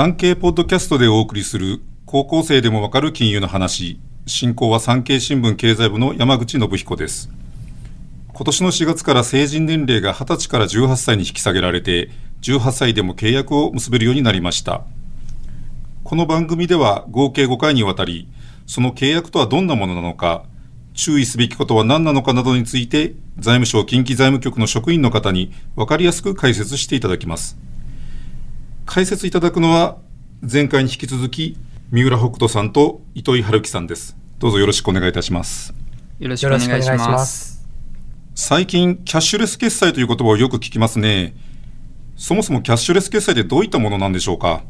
産経ポッドキャストでお送りする高校生でもわかる金融の話。進行は産経新聞経済部の山口信彦です。今年の4月から成人年齢が20歳から18歳に引き下げられて、18歳でも契約を結べるようになりました。この番組では合計5回にわたり、その契約とはどんなものなのか、注意すべきことは何なのかなどについて、財務省近畿財務局の職員の方に分かりやすく解説していただきます。解説いただくのは、前回に引き続き、三浦北斗さんと糸井春樹さんです。どうぞよろしくお願いいたします。よろしくお願いします。最近、キャッシュレス決済という言葉をよく聞きますね。そもそもキャッシュレス決済ってどういったものなんでしょうか？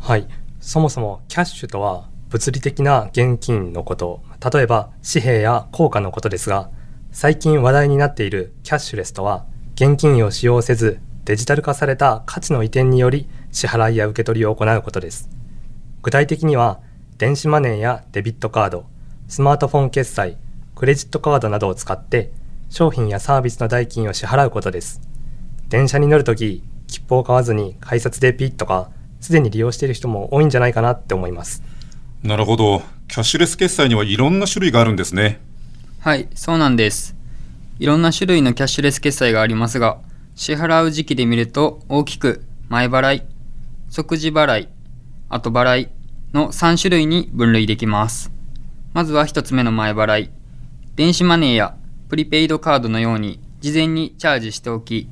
はい。そもそもキャッシュとは物理的な現金のこと、例えば紙幣や硬貨のことですが、最近話題になっているキャッシュレスとは、現金を使用せずデジタル化された価値の移転により支払いや受け取りを行うことです。具体的には、電子マネーやデビットカード、スマートフォン決済、クレジットカードなどを使って商品やサービスの代金を支払うことです。電車に乗るとき、切符を買わずに改札でピッとか、すでに利用している人も多いんじゃないかなって思います。なるほど。キャッシュレス決済にはいろんな種類があるんですね。はい、そうなんです。いろんな種類のキャッシュレス決済がありますが、支払う時期で見ると大きく前払い、即時払い、後払いの3種類に分類できます。まずは1つ目の前払い。電子マネーやプリペイドカードのように事前にチャージしておき、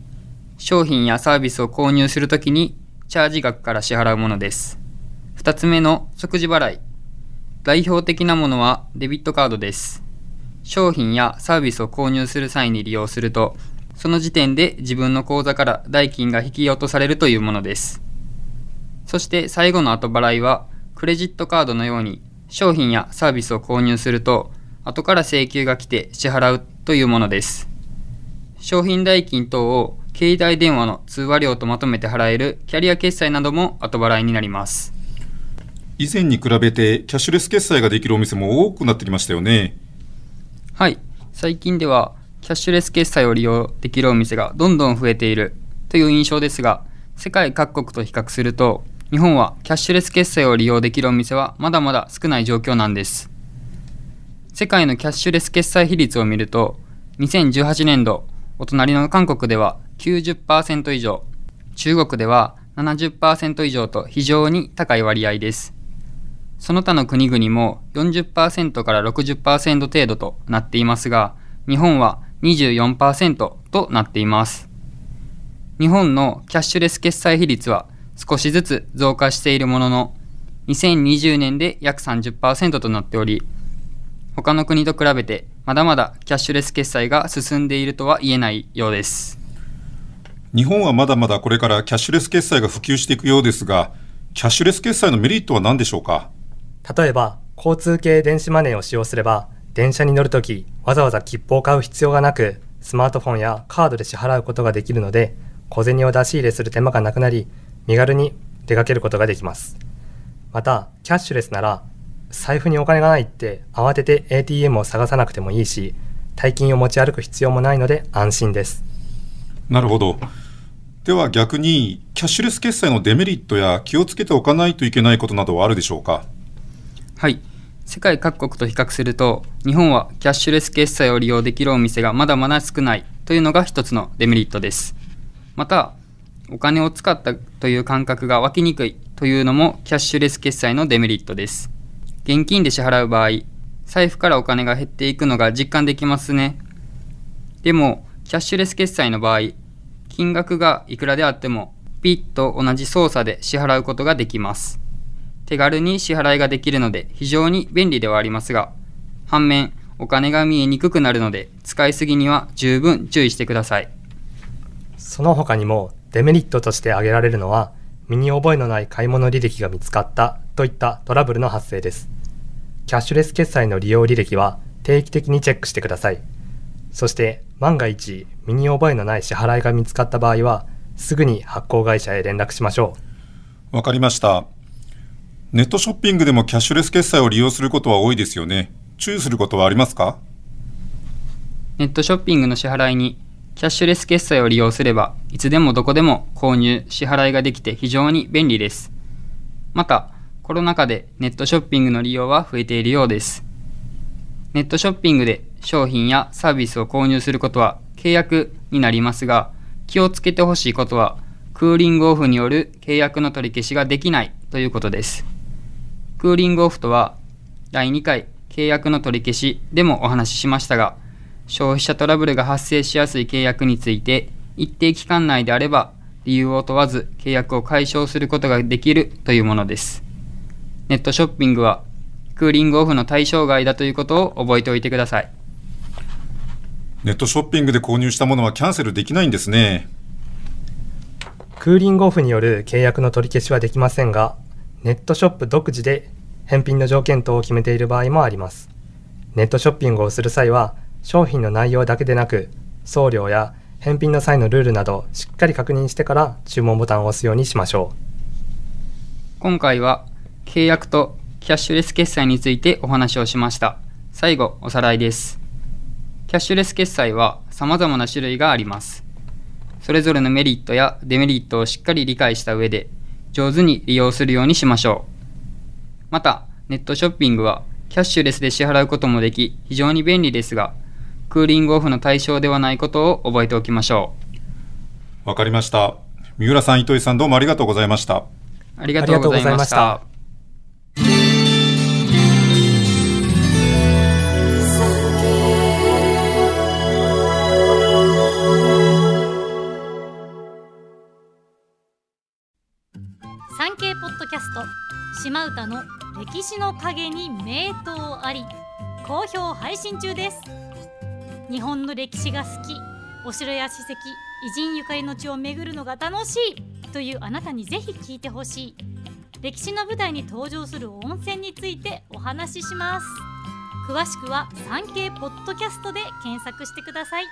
商品やサービスを購入するときにチャージ額から支払うものです。2つ目の即時払い。代表的なものはデビットカードです。商品やサービスを購入する際に利用すると、その時点で自分の口座から代金が引き落とされるというものです。そして最後の後払いは、クレジットカードのように商品やサービスを購入すると、後から請求が来て支払うというものです。商品代金等を携帯電話の通話料とまとめて払えるキャリア決済なども後払いになります。以前に比べてキャッシュレス決済ができるお店も多くなってきましたよね。はい。最近ではキャッシュレス決済を利用できるお店がどんどん増えているという印象ですが、世界各国と比較すると、日本はキャッシュレス決済を利用できるお店はまだまだ少ない状況なんです。世界のキャッシュレス決済比率を見ると、2018年度、お隣の韓国では90%以上、中国では70%以上と非常に高い割合です。その他の国々も40%から60%程度となっていますが、日本は24%となっています。日本のキャッシュレス決済比率は少しずつ増加しているものの、2020年で約30%となっており、他の国と比べてまだまだキャッシュレス決済が進んでいるとは言えないようです。日本はまだまだこれからキャッシュレス決済が普及していくようですが、キャッシュレス決済のメリットは何でしょうか？例えば、交通系電子マネーを使用すれば、電車に乗るとき、わざわざ切符を買う必要がなく、スマートフォンやカードで支払うことができるので、小銭を出し入れする手間がなくなり、身軽に出かけることができます。また、キャッシュレスなら、財布にお金がないって慌てて ATM を探さなくてもいいし、大金を持ち歩く必要もないので安心です。なるほど。では逆に、キャッシュレス決済のデメリットや気をつけておかないといけないことなどはあるでしょうか？はい。世界各国と比較すると、日本はキャッシュレス決済を利用できるお店がまだまだ少ないというのが一つのデメリットです。また、お金を使ったという感覚が湧きにくいというのもキャッシュレス決済のデメリットです。現金で支払う場合、財布からお金が減っていくのが実感できますね。でも、キャッシュレス決済の場合、金額がいくらであっても、ピッと同じ操作で支払うことができます。手軽に支払いができるので非常に便利ではありますが、反面、お金が見えにくくなるので、使いすぎには十分注意してください。その他にも、デメリットとして挙げられるのは、身に覚えのない買い物履歴が見つかったといったトラブルの発生です。キャッシュレス決済の利用履歴は定期的にチェックしてください。そして、万が一、身に覚えのない支払いが見つかった場合は、すぐに発行会社へ連絡しましょう。わかりました。ネットショッピングでもキャッシュレス決済を利用することは多いですよね。注意することはありますか？ネットショッピングの支払いにキャッシュレス決済を利用すれば、いつでもどこでも購入、支払いができて非常に便利です。また、コロナ禍でネットショッピングの利用は増えているようです。ネットショッピングで商品やサービスを購入することは契約になりますが、気をつけてほしいことは、クーリングオフによる契約の取り消しができないということです。クーリングオフとは、第2回契約の取り消しでもお話ししましたが、消費者トラブルが発生しやすい契約について、一定期間内であれば、理由を問わず契約を解消することができるというものです。ネットショッピングは、クーリングオフの対象外だということを覚えておいてください。ネットショッピングで購入したものはキャンセルできないんですね。クーリングオフによる契約の取り消しはできませんが、ネットショップ独自で返品の条件等を決めている場合もあります。ネットショッピングをする際は、商品の内容だけでなく、送料や返品の際のルールなどしっかり確認してから注文ボタンを押すようにしましょう。今回は契約とキャッシュレス決済についてお話をしました。最後、おさらいです。キャッシュレス決済は様々な種類があります。それぞれのメリットやデメリットをしっかり理解した上で、上手に利用するようにしましょう。また、ネットショッピングはキャッシュレスで支払うこともでき、非常に便利ですが、クーリングオフの対象ではないことを覚えておきましょう。わかりました。三浦さん、糸井さん、どうもありがとうございました。ありがとうございました。産経ポッドキャスト島唄の歴史の陰に名刀あり好評配信中です。日本の歴史が好きお城や史跡偉人ゆかりの地を巡るのが楽しいというあなたにぜひ聞いてほしい。歴史の舞台に登場する温泉についてお話しします。詳しくは産経ポッドキャストで検索してください。